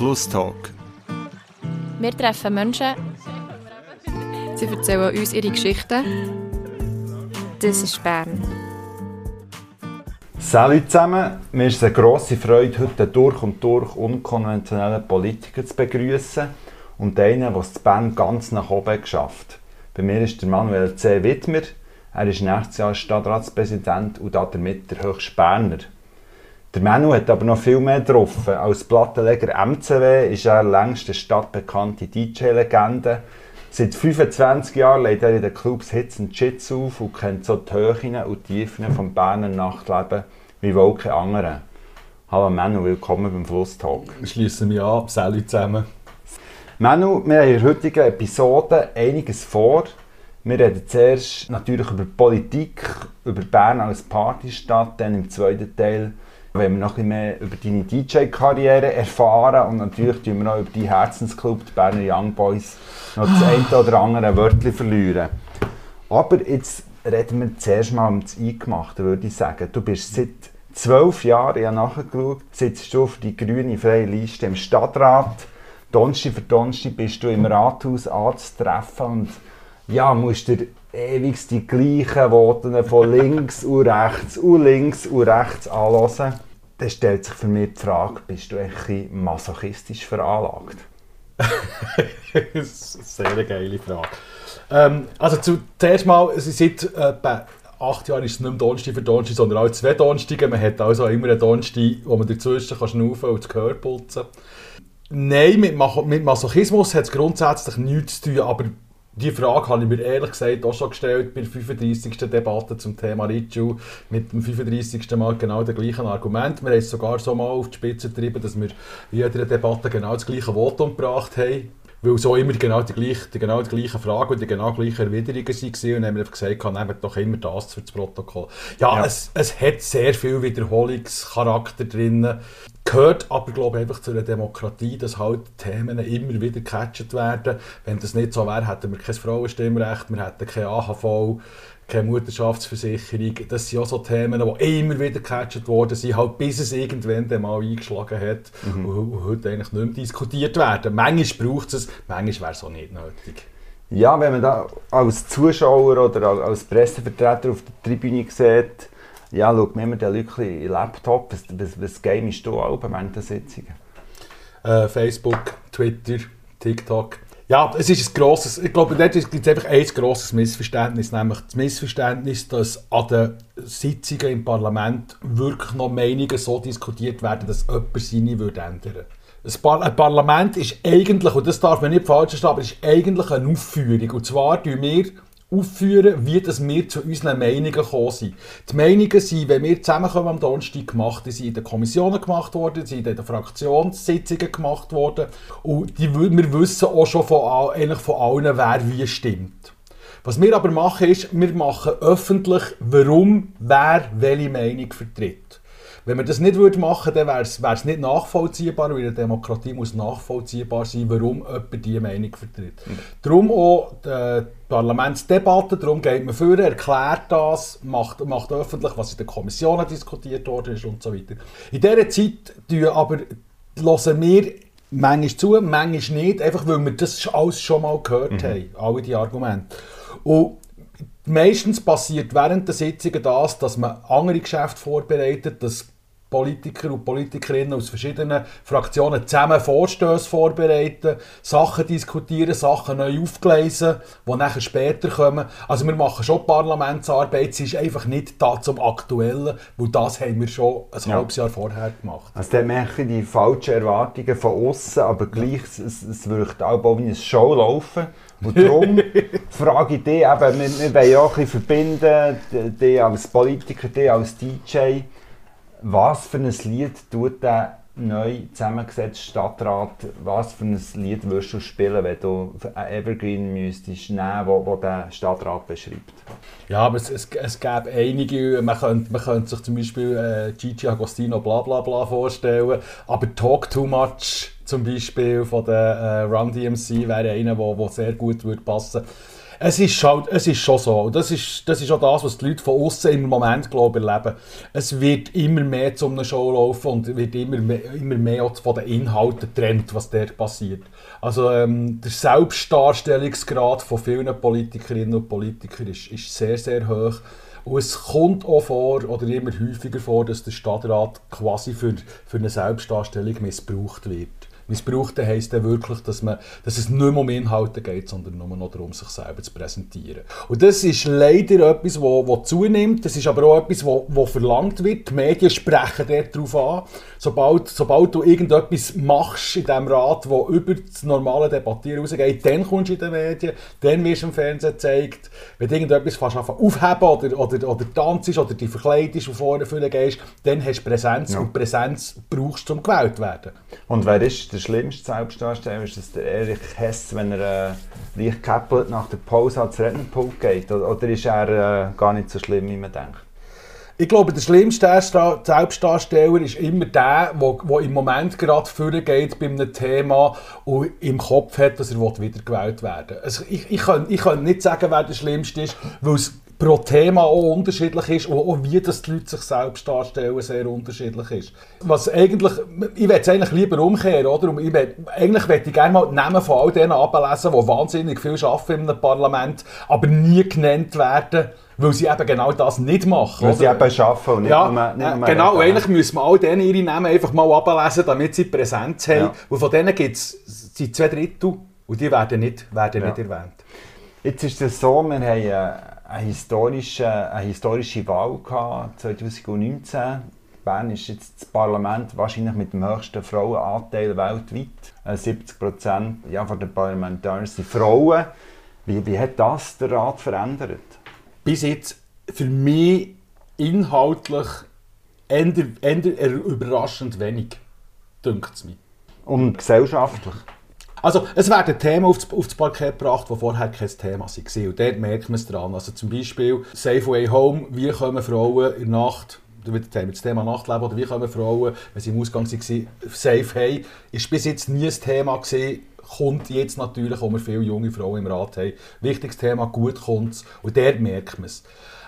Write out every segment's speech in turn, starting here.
Flusstalk. Wir treffen Menschen. Sie erzählen uns ihre Geschichten. Das ist Bern. Salut zusammen, mir ist es eine grosse Freude, heute einen durch und durch unkonventionellen Politiker zu begrüßen und einen, der es zu Bern ganz nach oben geschafft Bei mir ist der Manuel C. Wittmer. Er ist nächstes Jahr Stadtratspräsident und damit der höchste Berner. Der Manu hat aber noch viel mehr getroffen. Als Plattenleger MCW ist er längst eine stadtbekannte DJ-Legende. Seit 25 Jahren legt er in den Clubs Hits und Chits auf und kennt so die Höhen und Tiefen vom Berner Nachtleben wie wohl kein anderer. Hallo Manu, willkommen beim Flusstalk. Ich schließe mich an, salut zusammen. Manu, wir haben in der heutigen Episode einiges vor. Wir reden zuerst natürlich über Politik, über Bern als Partystadt, dann im zweiten Teil wenn wir noch ein bisschen mehr über deine DJ-Karriere erfahren und natürlich tun wir auch über deinen Herzensclub, die Berner Young Boys, noch das eine oder andere Wörtchen verlieren. Aber jetzt reden wir zuerst mal um das Eingemachte, würde ich sagen. Du bist seit zwölf Jahren, ich habe nachgeschaut, sitzt du auf die grüne freie Liste im Stadtrat. Donnerstag für Donnerstag bist du im Rathaus anzutreffen und ja, musst dir ewig die gleichen Worte von links und rechts und links und rechts anhören. Dann stellt sich für mich die Frage, bist du echt masochistisch veranlagt? das ist eine sehr geile Frage. Ähm, also zuerst mal, seit etwa acht Jahren ist es nicht mehr Donnerstag für Donnerstag, sondern auch zwei Donnerstage. Man hat also immer einen Donnerstag, wo man dazwischen kann schnaufen und das Gehör putzen Nein, mit, mit Masochismus hat es grundsätzlich nichts zu tun, aber die Frage habe ich mir ehrlich gesagt auch schon gestellt bei der 35. Debatte zum Thema Ritschu. Mit dem 35. Mal genau das gleiche Argument. Wir haben es sogar so mal auf die Spitze getrieben, dass wir in jeder Debatte genau das gleiche Votum gebracht haben. Weil so immer genau die, gleiche, die genau die gleiche Frage und die genau gleiche Erwiderungen waren. Und dann haben wir gesagt, nehmt doch immer das für das Protokoll. Ja, ja. Es, es hat sehr viel Wiederholungscharakter drin. Gehört aber, glaube ich, einfach zu einer Demokratie, dass halt Themen immer wieder gecatcht werden. Wenn das nicht so wäre, hätten wir kein Frauenstimmrecht, wir hätten keine AHV, keine Mutterschaftsversicherung. Das sind auch so Themen, die immer wieder gecatcht worden sind, halt bis es irgendwann mal eingeschlagen hat mhm. und, heute eigentlich nicht mehr diskutiert werden. Manchmal braucht es manchmal wäre es auch nicht nötig. Ja, wenn man da als Zuschauer oder als Pressevertreter auf der Tribüne sieht, ja, schaut mir den Leute in Laptop, was, was, was gamest du auch während der Sitzungen? Äh, Facebook, Twitter, TikTok. Ja, es ist ein grosses, ich glaube, dort gibt es einfach ein grosses Missverständnis, nämlich das Missverständnis, dass an den Sitzungen im Parlament wirklich noch Meinungen so diskutiert werden, dass jemand seine würde ändern würde. Ein Parlament ist eigentlich, und das darf man nicht falsch verstehen, aber ist eigentlich eine Aufführung. Und zwar tun wir aufführen, wie das wir zu unseren Meinungen gekommen sind. Die Meinungen sind, wenn wir zusammenkommen am Donnerstag gemacht, die sind in den Kommissionen gemacht worden, sind in den Fraktionssitzungen gemacht worden und die, wir wissen auch schon von, eigentlich von allen, wer wie stimmt. Was wir aber machen ist, wir machen öffentlich, warum wer welche Meinung vertritt. Wenn wir das nicht machen würden, dann wäre es nicht nachvollziehbar, weil eine Demokratie muss nachvollziehbar sein, warum jemand diese Meinung vertritt. Mhm. Darum auch die Parlamentsdebatte, darum geht man vor, erklärt das, macht, macht öffentlich, was in den Kommissionen diskutiert worden ist und so weiter. In dieser Zeit aber hören wir manchmal zu, manchmal nicht, einfach weil wir das alles schon mal gehört mhm. haben, alle die Argumente. Und meistens passiert während der Sitzungen das, dass man andere Geschäfte vorbereitet, dass Politiker und Politikerinnen aus verschiedenen Fraktionen zusammen Vorstöße vorbereiten, Sachen diskutieren, Sachen neu aufgleisen, die nachher später kommen. Also wir machen schon Parlamentsarbeit, sie ist einfach nicht da zum Aktuellen, weil das haben wir schon ein ja. halbes Jahr vorher gemacht. Also dann machen die falschen Erwartungen von außen, aber gleich, es, es wirkt auch wie eine Show laufen. Und darum frage ich dich, eben, wir, wir wollen ja auch ein bisschen verbinden, dich als Politiker, dich als DJ, was für ein Lied tut der neu zusammengesetzte Stadtrat, was für ein Lied würdest du spielen, wenn du ein Evergreen müsstest nehmen, wo, wo der Stadtrat beschreibt? Ja, aber es, es, es gäbe einige, man könnte, man könnte sich zum Beispiel äh, Gigi Agostino bla bla bla vorstellen, aber Talk Too Much zum Beispiel von der äh, Run DMC wäre einer, der sehr gut würde passen. würde Es ist, halt, es ist schon so. Das ist, das ist auch das, was die Leute von außen im Moment glaube ich, erleben. Es wird immer mehr zu einer Show laufen und wird immer mehr, immer mehr von den Inhalten getrennt, was dort passiert. Also ähm, der Selbstdarstellungsgrad von vielen Politikerinnen und Politikern ist, ist sehr, sehr hoch. Und es kommt auch vor, oder immer häufiger vor, dass der Stadtrat quasi für, für eine Selbstdarstellung missbraucht wird. Missbrauchte heisst dann wirklich, dass, man, dass es nicht mehr um Inhalte geht, sondern nur noch darum, sich selber zu präsentieren. Und das ist leider etwas, wo, wo zunimmt. Das ist aber auch etwas, wo, wo verlangt wird. Die Medien sprechen darauf an. Sobald, sobald du irgendetwas machst in diesem Rat, wo über das normale Debattieren rausgeht, dann kommst du in die Medien, dann wirst du im Fernsehen gezeigt. Wenn du irgendetwas fast aufheben oder, oder, oder tanzt oder dich verkleidest und vorne gehst, dann hast du Präsenz ja. und Präsenz brauchst du, um gewählt zu werden. Und wer ist der schlimmste Selbstdarsteller? Ist das der Erich Hess, wenn er äh, leicht gekäppelt nach der Pause ans Rednerpult geht? Oder, oder ist er äh, gar nicht so schlimm, wie man denkt? Ich glaube, der schlimmste Selbstdarsteller ist immer der, der im Moment gerade vorgeht bei einem Thema und im Kopf hat, dass er wiedergewählt werden will. Also ich, ich, kann, ich kann nicht sagen, wer der Schlimmste ist, weil es pro Thema auch unterschiedlich ist und auch wie das die Leute sich selbst darstellen, sehr unterschiedlich ist. Was eigentlich, ich würde es eigentlich lieber umkehren, oder? Und ich will, eigentlich würde ich gerne mal die Namen von all denen ablesen, die wahnsinnig viel arbeiten einem Parlament, aber nie genannt werden, weil sie eben genau das nicht machen. Weil oder? sie eben arbeiten und nicht ja, nur, nicht nur Genau, reden. eigentlich müssen wir all denen ihre Namen einfach mal ablesen, damit sie Präsenz haben. Ja. Und von denen gibt es zwei Drittel und die werden nicht, werden ja. nicht erwähnt. Jetzt ist es so, wir haben äh, eine historische, eine historische Wahl gehabt, 2019. Bern ist jetzt das Parlament wahrscheinlich mit dem höchsten Frauenanteil weltweit. 70 äh, Prozent ja, von den Parlamentariern sind Frauen. Wie, wie hat das den Rat verändert? Bis jetzt für mich inhaltlich eher, eher überraschend wenig, dünkt es mir. Und gesellschaftlich? Also, es werden Themen aufs, aufs Parkett gebracht, die vorher kein Thema waren. Und dort merkt man es dran. Also zum Beispiel Safe Way Home, wie kommen Frauen in der Nacht das Thema Nachtleben oder wie kommen Frauen, wenn sie im Ausgang waren, safe haben, ist bis jetzt nie ein Thema gewesen, kommt jetzt natürlich, wo wir viele junge Frauen im Rat haben. Wichtiges Thema, gut kommt es und dort merkt man es.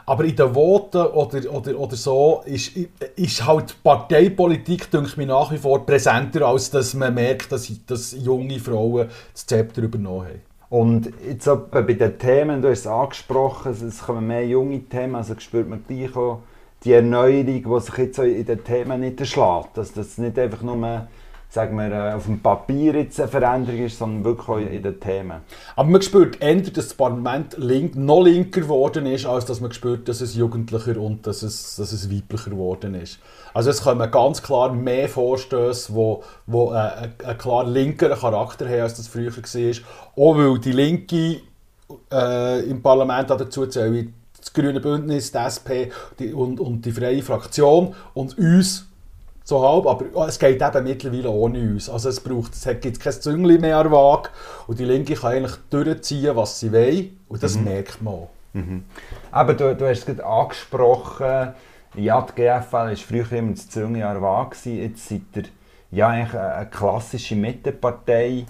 Aber in den Voten oder, oder, oder so ist, ist halt Parteipolitik, denke ich, nach wie vor präsenter, als dass man merkt, dass, dass junge Frauen das Zepter übernommen haben. Und jetzt bei den Themen, du hast es angesprochen, es kommen mehr junge Themen, also spürt man gleich auch die Erneuerung, die sich jetzt in den Themen nicht erschlägt. Dass das nicht einfach nur sagen wir, äh, auf dem Papier jetzt eine Veränderung ist, sondern wirklich auch in den Themen. Aber man spürt eher, dass das Parlament link, noch linker geworden ist, als dass man spürt, dass es jugendlicher und dass es, dass es weiblicher geworden ist. Also es kommen ganz klar mehr Vorstöße, wo, wo äh, einen klar linkeren Charakter haben, als das früher war. Auch weil die Linke äh, im Parlament dazu zählen, das Grüne Bündnis, die SP die, und, und die Freie Fraktion und uns so halb, aber es geht eben mittlerweile ohne uns. Also es braucht, es gibt kein Züngli mehr an Waage und die Linke kann eigentlich durchziehen, was sie will und das mhm. merkt man auch. Mhm. Aber du, du hast es gerade angesprochen, ja, die GFL war früher immer das Züngli an Waage, jetzt seid ihr ja, eigentlich eine klassische Mittepartei.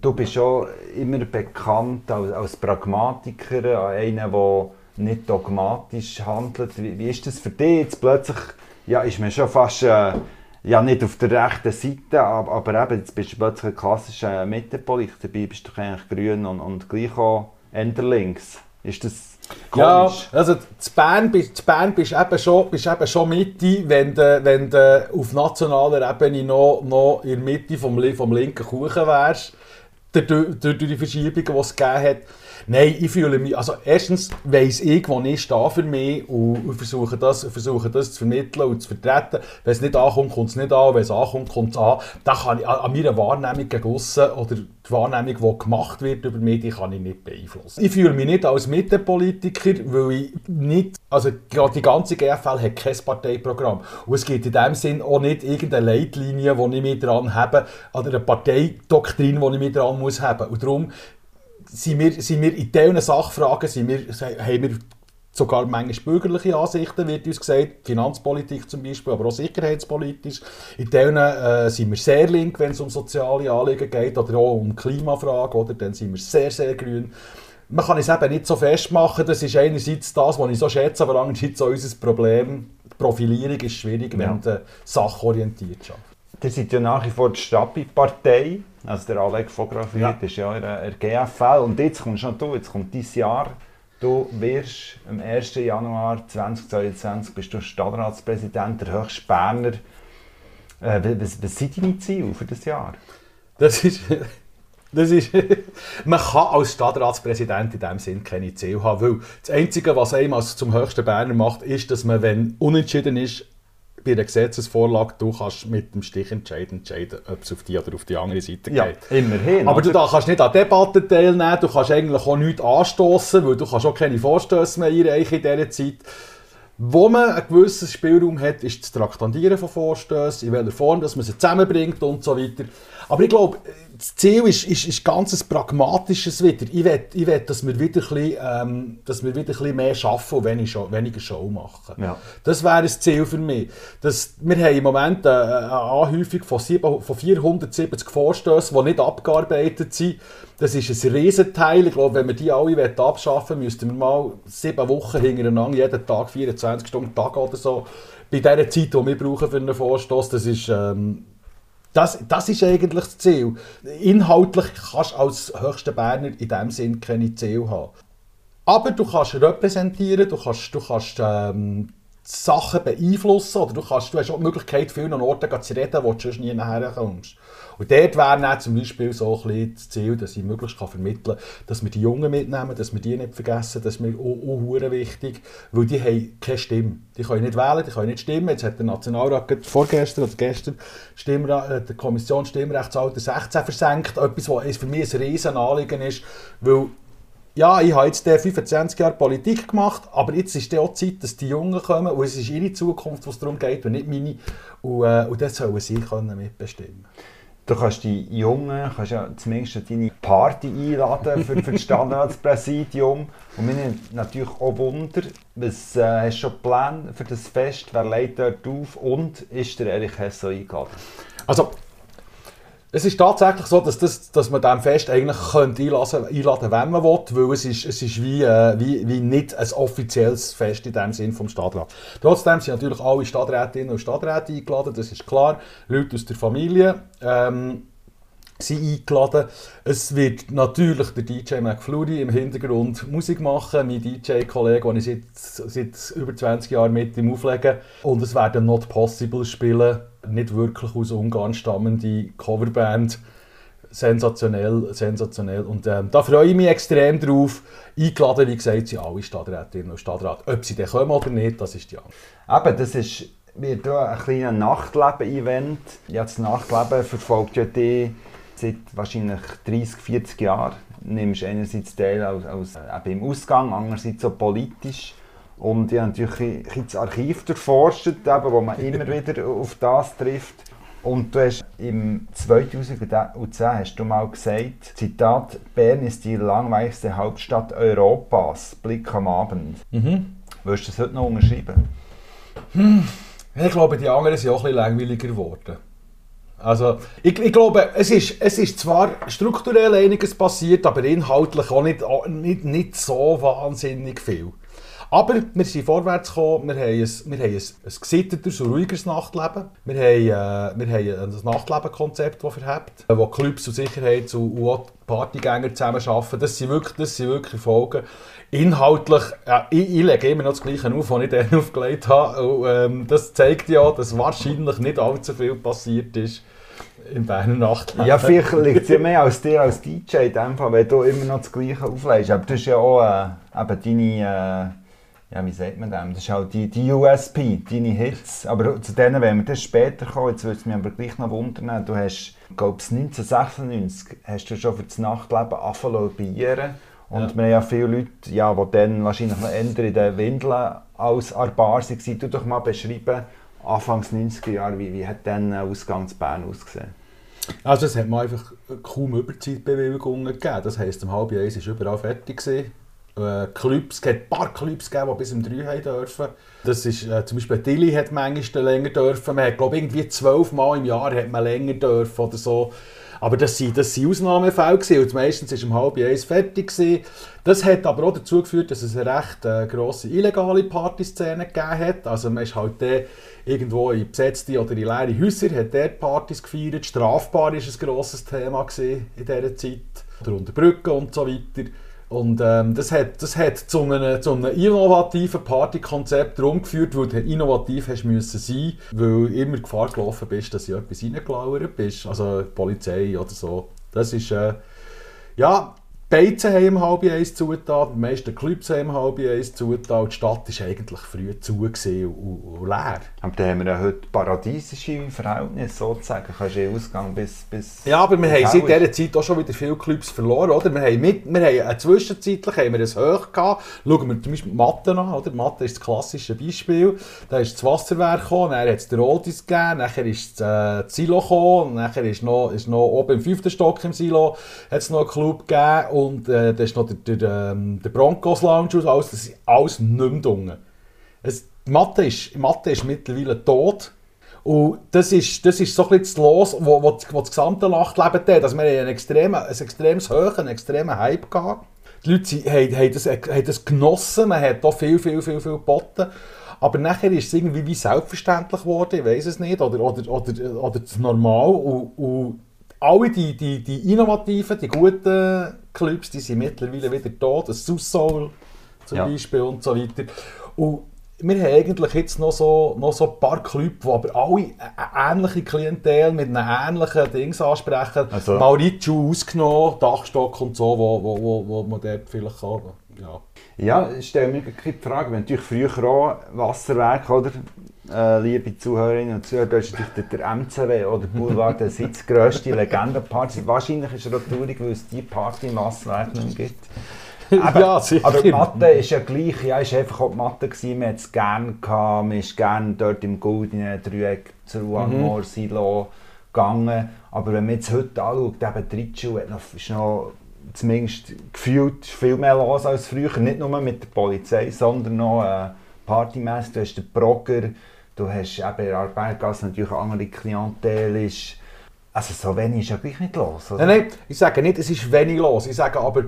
Du bist schon immer bekannt als, als Pragmatiker, einer, der nicht dogmatisch handelt. Wie, wie ist das für dich jetzt plötzlich ja, ist man schon fast äh, ja, nicht auf der rechten Seite, aber, aber eben, jetzt bist du plötzlich ein klassischer Mittepolitiker, dabei bist du eigentlich grün und, und gleich auch Ende links. Ist das komisch? Ja, also zu Bern, zu Bern bist du eben schon, bist eben schon Mitte, wenn du, wenn du auf nationaler Ebene noch, noch in der Mitte vom, vom linken Kuchen wärst, durch, durch die Verschiebungen, die es gegeben hat. Nein, ich fühle mich, also erstens weiss ich, wo ich stehe für mich und versuche das, versuche das zu vermitteln und zu vertreten. Wenn es nicht ankommt, kommt es nicht an, wenn es ankommt, kommt es an. Da kann ich an meiner Wahrnehmung gegen oder die Wahrnehmung, die gemacht wird über mich, die kann ich nicht beeinflussen. Ich fühle mich nicht als Mittepolitiker, weil ich nicht, also die ganze GFL hat kein Parteiprogramm und es gibt in dem Sinn auch nicht irgendeine Leitlinie, die ich mich dran habe, oder eine Parteidoktrin, die ich mich dran muss haben. Und darum sind wir, sind wir in diesen Sachfragen sind wir, haben wir sogar manchmal bürgerliche Ansichten, wird uns gesagt, Finanzpolitik zum Beispiel, aber auch sicherheitspolitisch. In denen äh, sind wir sehr link, wenn es um soziale Anliegen geht oder auch um Klimafragen, oder? dann sind wir sehr, sehr grün. man kann es eben nicht so festmachen. Das ist einerseits das, was ich so schätze, aber andererseits auch unser Problem. Die Profilierung ist schwierig, wenn Ja. du sachorientiert schaffst. Ihr seid ja nach wie vor die Stabi-Partei. Also der Alex Fotografiert Ja. ist ja in der GFL. Und jetzt kommst schon du, jetzt kommt dein Jahr. Du wirst am 1. Januar 2022 bist du Stadtratspräsident, der höchste Berner. Äh, was, was sind deine Ziele für das Jahr? Das ist, das ist, man kann als Stadtratspräsident in diesem Sinn keine Ziele haben, weil das Einzige, was einem als zum höchsten Berner macht, ist, dass man, wenn unentschieden ist, bei einer Gesetzesvorlage, du kannst mit dem Stichentscheid entscheiden, ob es auf die oder auf die andere Seite geht. immerhin. Aber du oder? da kannst nicht an Debatten teilnehmen, du kannst eigentlich auch nichts anstoßen, weil du kannst auch keine Vorstöße mehr einreichen in dieser Zeit. Wo man einen gewissen Spielraum hat, ist das Traktandieren von Vorstößen, in welcher Form dass man sie zusammenbringt und so weiter. Aber ich glaube, das Ziel ist, ist, ist ganz ein pragmatisches wieder. Ich will, ich will dass, wir wieder ein bisschen, ähm, dass wir wieder ein mehr arbeiten und weniger Show, weniger Show machen. Ja. Das wäre ein Ziel für mich. Das, wir haben im Moment eine, eine Anhäufung von, sieben, von 470 Vorstößen, die nicht abgearbeitet sind. Das ist ein Riesenteil. Ich glaube, wenn wir die alle abschaffen wollen, müssten wir mal sieben Wochen hintereinander, jeden Tag 24 Stunden Tag oder so, bei dieser Zeit, die wir brauchen für einen Vorstoß, das ist... Ähm, das, das ist eigentlich das Ziel. Inhaltlich kannst du als höchster Berner in diesem Sinn keine Ziel haben. Aber du kannst repräsentieren, du kannst, du kannst ähm, Sachen beeinflussen oder du, kannst, du hast auch die Möglichkeit, vielen Orten zu reden, wo du sonst nie nachher kommst. Und dort wäre dann zum Beispiel so ein bisschen das Ziel, dass ich möglichst kann vermitteln kann, dass wir die Jungen mitnehmen, dass wir die nicht vergessen, das ist mir auch, auch wichtig, weil die haben keine Stimme. Die können nicht wählen, die können nicht stimmen. Jetzt hat der Nationalrat vorgestern oder gestern Stimmra äh, die Kommission Stimmrechtsalter 16 versenkt, etwas, was für mich ein riesen Anliegen ist, weil ja, ich habe jetzt äh, 25 Jahre Politik gemacht, aber jetzt ist auch Zeit, dass die Jungen kommen und es ist ihre Zukunft, was darum geht und nicht meine. Und, äh, und das sollen sie können mitbestimmen. Du kannst die Jungen, kannst ja zumindest deine Party einladen für, für das Standardpräsidium. Und mir nimmt natürlich auch Wunder, was äh, hast du schon geplant für das Fest? Wer legt dort auf? Und ist der Erich Hesse eingeladen? Also, es ist tatsächlich so, dass, das, dass man diesem Fest eigentlich könnte einladen, einladen wenn man will, weil es ist, es ist wie, äh, wie, wie nicht ein offizielles Fest in dem Sinn vom Stadtrat. Trotzdem sind natürlich alle Stadträtinnen und Stadträte eingeladen, das ist klar. Leute aus der Familie ähm, sind eingeladen. Es wird natürlich der DJ McFlurry im Hintergrund Musik machen, mein DJ-Kollege, den ich seit, seit über 20 Jahren mit ihm auflege. Und es werden Not Possible spielen, nicht wirklich aus Ungarn stammende Coverband. Sensationell, sensationell. Und ähm, da freue ich mich extrem drauf. Eingeladen, wie gesagt, sind alle Stadträtinnen und Stadtrat. Ob sie dann kommen oder nicht, das ist die andere. Eben, das ist, wird ein kleines Nachtleben-Event. Ja, das Nachtleben verfolgt ja die seit wahrscheinlich 30, 40 Jahren. Du nimmst einerseits teil als, als, äh, im Ausgang, andererseits so politisch. Und ich habe natürlich ein das Archiv durchforscht, eben, wo man immer wieder auf das trifft. Und du hast im 2010 hast du mal gesagt, Zitat, Bern ist die langweiligste Hauptstadt Europas, Blick am Abend. Mhm. Würdest du das heute noch unterschreiben? Ich glaube, die anderen sind auch ein bisschen langweiliger geworden. Also, ich, ich glaube, es ist, es ist zwar strukturell einiges passiert, aber inhaltlich auch nicht, auch nicht, nicht so wahnsinnig viel. Aber wir sind vorwärts gekommen, wir haben ein, wir haben ein, ein gesitteteres und ruhigeres Nachtleben. Wir haben, äh, wir haben ein Nachtlebenkonzept, das verhebt, wo Clubs und Sicherheits- und und Partygänger zusammenarbeiten. Das sind wirklich, das sind wirklich Folgen. Inhaltlich, ja, ich, ich lege immer noch das Gleiche auf, was ich dann aufgelegt habe. Und, ähm, das zeigt ja, dass wahrscheinlich nicht allzu viel passiert ist im Berner Nachtleben. Ja, vielleicht liegt es ja mehr als dir als DJ in dem Fall, wenn du immer noch das Gleiche auflegst. Aber das ist ja auch äh, deine, äh, ja, wie sagt man das? Das ist halt die, die USP, deine Hits. Aber zu denen werden wir das später kommen. Jetzt würde es mich aber gleich noch wundern. Du hast, glaube ich, 1996 hast du schon für das Nachtleben angefangen. Und Ja. wir haben ja viele Leute, ja, die dann wahrscheinlich noch eher in den Windeln als an der Bar waren. Du doch mal beschreiben, Anfangs 90er Jahre, wie, wie hat dann ein Ausgang zu Bern ausgesehen? Also es hat mir einfach kaum Überzeitbewilligungen gegeben. Das heisst, um halb eins war überall fertig. Gewesen. Äh, Clubs, es ein paar Clubs gegeben, die bis um drei haben dürfen. Das ist, äh, zum Beispiel Tilly hat manchmal länger dürfen. Man hat, glaube irgendwie zwölf Mal im Jahr hat man länger dürfen oder so. Aber das waren das Ausnahmefälle gewesen, und meistens war um halb eins fertig. Gewesen. Das hat aber auch dazu geführt, dass es eine recht äh, grosse illegale Partyszene gegeben hat. Also man ist halt der irgendwo in besetzte oder in leere Häuser, hat dort Partys gefeiert. Strafbar war ein grosses Thema in dieser Zeit. Oder unter Brücken und so weiter. Und ähm, das hat, das hat zu, einem, zu einem innovativen Partykonzept herumgeführt, wo du innovativ hast müssen sein, weil immer Gefahr gelaufen bist, dass du etwas reingelauert bist, also Polizei oder so. Das ist, äh, ja, Beizen haben um halb eins zugetan, die meisten Clubs haben um halb eins zugetan, die Stadt war eigentlich früh zu und, und, leer. Aber da haben wir ja heute paradiesische Verhältnisse sozusagen, kannst du Ausgang bis, bis... Ja, aber wir haben seit dieser Zeit auch schon wieder viele Clubs verloren, oder? Wir haben, mit, wir haben äh, zwischenzeitlich haben wir ein Hoch gehabt, schauen wir zum Beispiel Mathe an, oder? Mathe ist das klassische Beispiel, da ist das Wasserwerk gekommen, dann hat es den Oldis gegeben, nachher ist das, äh, Silo gekommen, nachher ist noch, ist noch oben im fünften Stock im Silo hat es noch einen Club gegeben und äh, da ist noch der, der, ähm, der Broncos Lounge und alles, das ist alles nicht mehr es, Mathe, ist, Mathe ist mittlerweile tot. Und das ist, das ist so ein bisschen das Los, wo, wo, wo das gesamte Nachtleben hat. Also wir haben ein, extrem, ein extremes Höhen, einen extremen Hype gehabt. Die Leute haben, haben, das, haben das genossen, man hat da viel, viel, viel, viel geboten. Aber nachher ist es irgendwie wie selbstverständlich geworden, ich weiß es nicht, oder, oder, oder, oder normal. Und, und alle die, die, die innovativen, die guten Clubs, die sind mittlerweile wieder da. Das Soul zum ja. Beispiel und so weiter. Und wir haben eigentlich jetzt noch so, noch so ein paar Clubs, die aber alle eine ähnliche Klientel mit einem ähnlichen Dings ansprechen. Also. Mauritius ausgenommen, Dachstock und so, wo, wo, wo, wo man dort vielleicht kann. Ja, ja ich stelle mir die Frage, wenn natürlich früher auch Wasserwerk, oder? Äh, liebe Zuhörerinnen und Zuhörer, da ist der, MCW oder Boulevard der Sitz, grösste Legendenparty. Wahrscheinlich ist er auch traurig, weil es die Party im Wasserwerk nicht gibt. Aber, ja, sicher. aber die Mathe ist ja gleich, ja, ist einfach auch die Mathe gewesen, man hat es gerne gehabt, man ist gerne dort im Goldenen Dreieck zu Ruangmore, mhm. Silo gegangen. Aber wenn man jetzt heute anschaut, eben Tritschuh hat noch, ist noch zumindest gefühlt viel mehr los als früher. Nicht nur mit der Polizei, sondern noch äh, partymässig. Du hast den Brogger, du hast eben in der natürlich eine andere Klientel. Ist, also so wenig ist ja gleich nicht los. Oder? Nein, nein, ich sage nicht, es ist wenig los. Ich sage aber,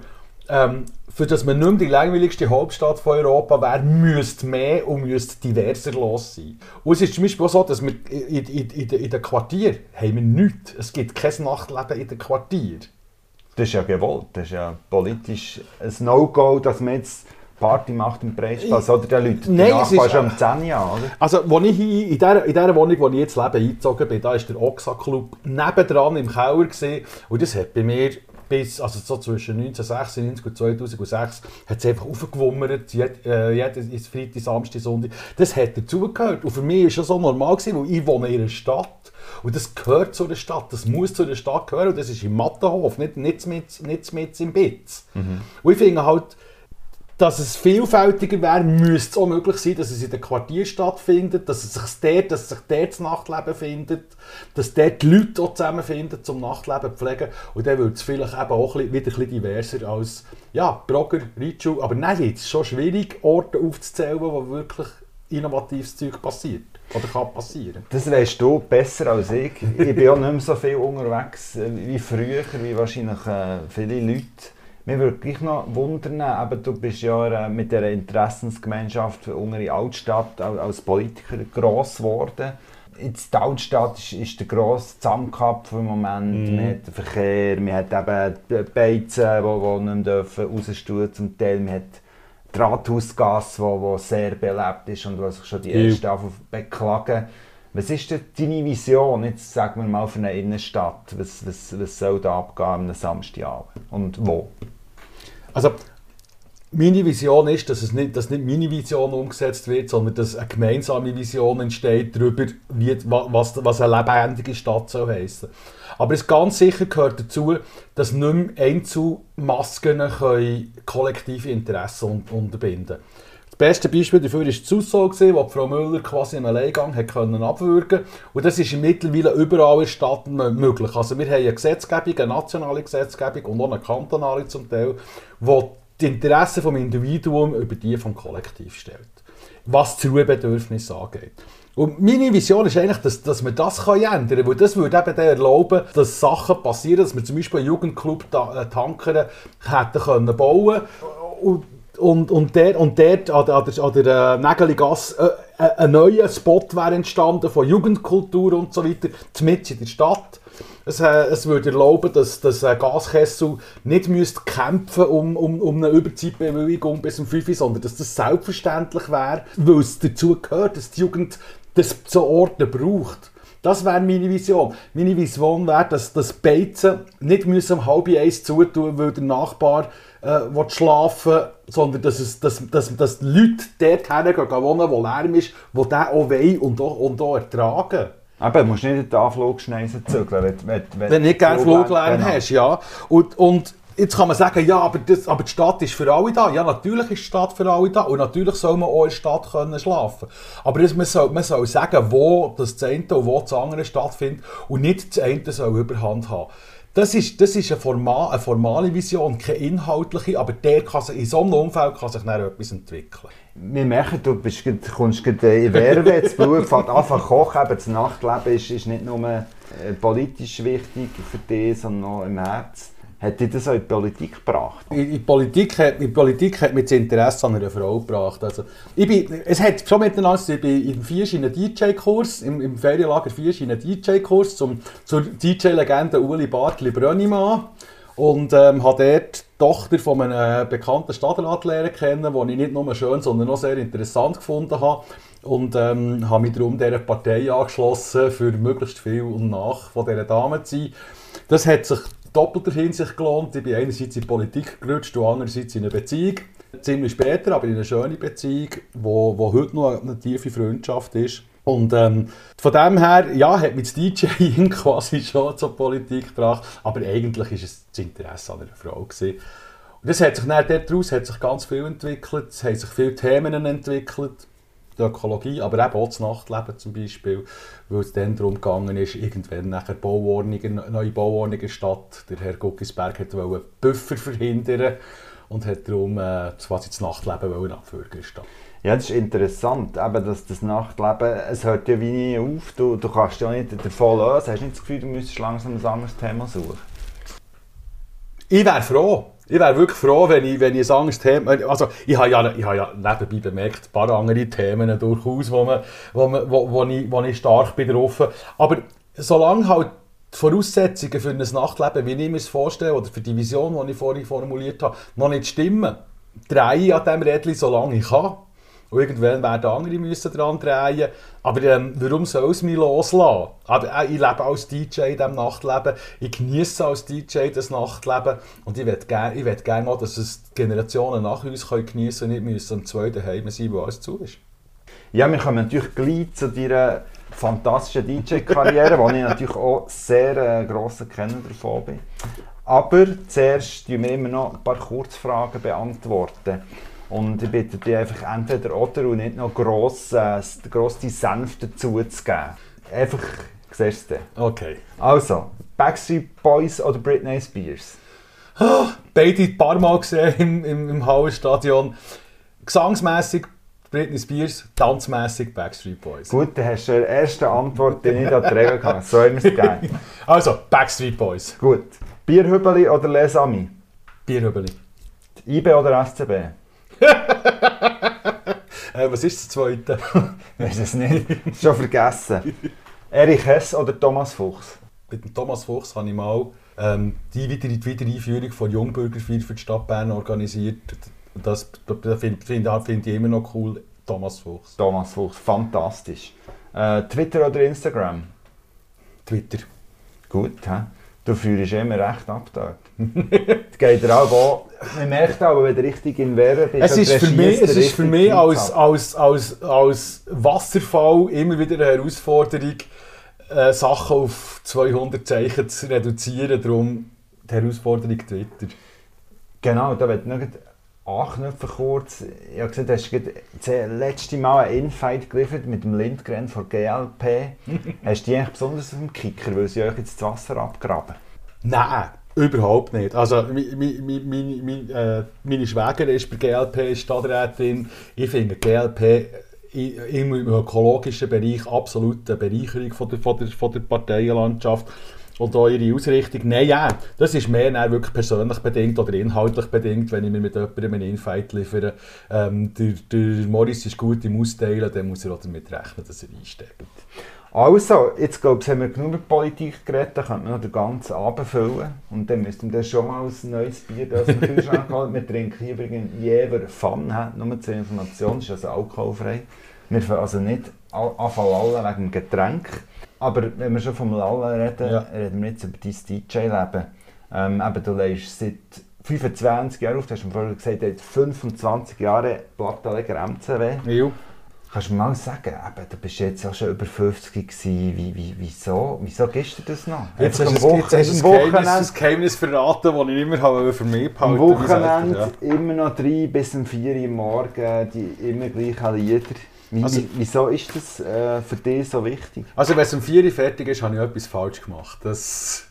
ähm, für das man nicht mehr die langweiligste Hauptstadt von Europa wäre, müsste mehr und müsste diverser los sein. Und es ist zum Beispiel auch so, dass wir in, in, in, in den Quartieren haben wir nichts. Es gibt kein Nachtleben in den Quartieren. Das ist ja gewollt. Das ist ja politisch ein No-Go, dass man jetzt Party macht im Preispass oder der Leute. Nein, es ist schon um 10 Jahre, oder? Also, wo ich in dieser, in dieser Wohnung, wo ich jetzt lebe, eingezogen bin, da ist der Oxa Club nebendran im Keller gesehen und das hat bei mir bis also so zwischen 1996 und 2006 hat es einfach aufgewummert, jed, äh, jedes Freitag, Samstag, Sonntag. Das hat dazugehört. Und für mich war es so normal, gewesen, weil ich wohne in einer Stadt. Und das gehört zu der Stadt, das muss zu der Stadt gehören. Und das ist im Mattenhof, nicht, nicht, mit, nicht mit im Bitz. Mhm. Und ich finde halt, dass es vielfältiger wäre, müsste es auch möglich sein, dass es in den Quartieren stattfindet, dass es sich dort, dass sich dort das Nachtleben findet, dass dort die Leute auch zusammenfinden, zum Nachtleben zu pflegen. Und dann würde es vielleicht eben auch wieder ein diverser als ja, Brogger, Ritschu. Aber nein, jetzt ist schon schwierig, Orte aufzuzählen, wo wirklich innovatives Zeug passiert. Oder kann passieren. Das weißt du besser als ich. Ich bin auch nicht mehr so viel unterwegs wie früher, wie wahrscheinlich äh, viele Leute. Mir würde gleich noch wundern, eben, du bist ja mit der Interessensgemeinschaft für unsere Altstadt als Politiker gross geworden. Jetzt die Altstadt ist, ist der grosse Zusammenkopf im Moment. Mm. Man hat den Verkehr, man hat eben die Beizen, die, die nicht mehr rausstehen zum Teil. Man hat die Rathausgasse, die, die sehr belebt ist und wo sich schon die Ersten ja. beklagen. Was ist denn deine Vision, jetzt sagen wir mal, für eine Innenstadt? Was, was, was soll da abgehen am Samstagabend und wo? Also, meine Vision ist, dass, es nicht, dass nicht meine Vision umgesetzt wird, sondern dass eine gemeinsame Vision entsteht darüber, wie, was, was eine lebendige Stadt soll heissen. Aber es ganz sicher gehört dazu, dass nicht mehr Einzelmasken kollektive Interessen unterbinden können. Das beste Beispiel dafür war die Zussage, wo Frau Müller quasi im Alleingang hat können abwürgen Und das ist mittlerweile überall in der Stadt möglich. Also wir haben eine Gesetzgebung, eine nationale Gesetzgebung und auch eine kantonale zum Teil, die die Interessen des Individuums über die vom Kollektiv stellt. Was die Ruhebedürfnisse angeht. Und meine Vision ist eigentlich, dass, dass man das kann ändern kann, weil das würde eben erlauben, dass Sachen passieren, dass wir zum Beispiel einen Jugendclub äh, Tankern hätten können bauen und und, und, der, und dort an der, an der, an der äh, Nägeligasse äh, äh, ein neuer Spot wäre entstanden von Jugendkultur und so weiter, mitten in der Stadt. Es, äh, es würde erlauben, dass, ein Gaskessel nicht müsste kämpfen um, um, um eine Überzeitbewilligung bis um 5 Uhr, sondern dass das selbstverständlich wäre, weil es dazu gehört, dass die Jugend das zu Orten braucht. Das wäre meine Vision. Meine Vision wäre, dass das Beizen nicht um halb eins zutun weil der Nachbar äh, schlafen sondern dass, es, dass, dass, dass die Leute dort hingehen wohnen, wo Lärm ist, wo der auch wollen und auch, und auch ertragen. Aber du musst nicht in die Anflugschneise zügeln. Wenn, wenn, Wenn du nicht gerne Fluglärm Genau. hast, ja. Und, und jetzt kann man sagen, ja, aber, das, aber die Stadt ist für alle da. Ja, natürlich ist die Stadt für alle da und natürlich soll man auch in der Stadt können schlafen Aber das, man, soll, man soll sagen, wo das eine und wo das andere stattfindet und nicht das eine soll Überhand haben. Das ist, das ist eine, formal, eine formale Vision, keine inhaltliche, aber der kann sich, in so einem Umfeld kann sich dann etwas entwickeln. Wir merken, du bist, kommst gerade in Werbe, das Blut fängt an zu kochen. Eben das Nachtleben ist, ist nicht nur äh, politisch wichtig für dich, sondern auch im Herz. Hat dich das auch in die Politik gebracht? In, die Politik hat, in Politik hat mich das Interesse an einer Frau gebracht. Also, ich bin, es hat schon miteinander ich bin im Viersch in einem DJ-Kurs, im, im Ferienlager Viersch in einem DJ-Kurs zur DJ-Legende Uli Bartli Brönnimann und ähm, habe dort die Tochter von einem bekannten Stadtrat lernen kennen, die ich nicht nur schön, sondern auch sehr interessant gefunden habe. Und ähm, habe mich darum dieser Partei angeschlossen, für möglichst viel und nach von dieser Dame zu sein. Das hat sich doppelter Hinsicht gelohnt. Ich bin einerseits in Politik gerutscht und andererseits in eine Beziehung. Ziemlich später, aber in eine schöne Beziehung, wo, wo heute noch eine tiefe Freundschaft ist. Und ähm, von dem her, ja, hat mich das DJing quasi schon zur Politik gebracht, aber eigentlich ist es das Interesse an einer Frau gewesen. Und das hat sich daraus hat sich ganz viel entwickelt, es haben sich viele Themen entwickelt, die Ökologie, aber eben auch das Nachtleben zum Beispiel, weil es dann darum gegangen ist, irgendwann nachher Bauordnungen, neue Bauordnungen in der Herr Guckisberg wollte Buffer verhindern und hat darum äh, quasi das Nachtleben der Stadt. Ja, das ist interessant, eben, dass das Nachtleben, es hört ja wie nie auf, du, du kannst ja nicht davon lösen, hast nicht das Gefühl, du müsstest langsam ein anderes Thema suchen? Ich wäre froh. Ich wäre wirklich froh, wenn ich, wenn ich ein anderes Thema... Also, ich habe ja, ich ja nebenbei bemerkt, ein paar andere Themen durchaus, wo, man, wo, man, wo, wo, ich, wo ich stark betroffen Aber solange halt die Voraussetzungen für ein Nachtleben, wie ich mir es vorstelle, oder für die Vision, die ich vorhin formuliert habe, noch nicht stimmen, drehe ich an diesem Rädchen, solange ich kann. Und irgendwann werden andere müssen daran drehen. Aber ähm, warum soll es mich loslassen? Aber äh, ich lebe als DJ in diesem Nachtleben. Ich genieße als DJ das Nachtleben. Und ich möchte gerne ich gerne auch, dass es die Generationen nach uns können geniessen können und nicht müssen am zweiten Heim sein, wo alles zu ist. Ja, wir kommen natürlich gleich zu deiner fantastischen DJ-Karriere, wo ich natürlich auch sehr äh, grosser Kenner davon bin. Aber zuerst beantworten wir immer noch ein paar Kurzfragen. beantworten. Und ich bitte dich einfach entweder oder und nicht noch gross, äh, gross die Senf dazu zu geben. Einfach, siehst du. Okay. Also, Backstreet Boys oder Britney Spears? Beide ein paar Mal gesehen im, im, im Hallenstadion. Gesangsmässig Britney Spears, tanzmässig Backstreet Boys. Gut, dann hast du die erste Antwort die nicht an die Regel gehabt. So haben wir es gegeben. Also, Backstreet Boys. Gut. Bierhübeli oder Les Amis? Bierhübeli. IB oder SCB? Äh, was ist das zweite? Weiß es nicht. Schon vergessen. Erich Hess oder Thomas Fuchs? Mit dem Thomas Fuchs habe ich mal ähm, die Wieder die Wiedereinführung von Jungbürgerfeier für die Stadt Bern organisiert. Das, das finde find, find ich immer noch cool. Thomas Fuchs. Thomas Fuchs, fantastisch. Äh, Twitter oder Instagram? Twitter. Gut, hä? Du führst immer recht ab dort. Es geht dir auch an. Man merkt aber, wenn du richtig in Wäre bist, Es ist für mich, es ist für mich als, als, als, als Wasserfall immer wieder eine Herausforderung, äh, Sachen auf 200 Zeichen zu reduzieren. Darum die Herausforderung Twitter. Genau, da noch gleich anknüpfen kurz. Ich habe gesehen, du hast das letzte Mal einen Infight geliefert mit dem Lindgren von GLP. hast du die eigentlich besonders auf dem Kicker, weil sie euch jetzt das Wasser abgraben? Nein, überhaupt nicht. Also, mi, mi, mi, äh, meine Schwägerin ist bei GLP Stadträtin. Ich finde, GLP im ökologischen Bereich absolut eine Bereicherung von der, von der, von der Parteienlandschaft und auch ihre Ausrichtung. Nein, ja, das ist mehr wirklich persönlich bedingt oder inhaltlich bedingt, wenn ich mir mit jemandem einen Infight liefere. Ähm, der, der Morris ist gut im Austeilen, dann muss er auch damit rechnen, dass er einsteigt. Also, jetzt glaube ich, haben wir genug über Politik geredet, dann könnte man noch den ganzen Abend füllen. Und dann müssten wir schon mal ein neues Bier aus dem Kühlschrank holen. Wir trinken hier übrigens Jever Fun, nur zur Information, ist also alkoholfrei. Wir fangen also nicht anfangen wegen dem Getränk. Aber wenn wir schon vom Lallen reden, ja. reden wir jetzt über dein DJ-Leben. Ähm, eben, du legst seit 25 Jahren auf, du hast mir vorher gesagt, du hast 25 Jahre Plattenleger MCW. Ja. Kannst du mir mal sagen, eben, du bist jetzt auch schon über 50 gewesen, wie, wie, wieso, wieso gibst du das noch? Jetzt hast du Wochen, ein Wochenende, Geheimnis verraten, das ich immer habe für mich behalten Am Wochenende ja. immer noch drei bis um vier Uhr morgens die immer gleichen Lieder. Wie, also, wieso ist das äh, für dich so wichtig? Also wenn es um vier Uhr fertig ist, habe ich etwas falsch gemacht. Das,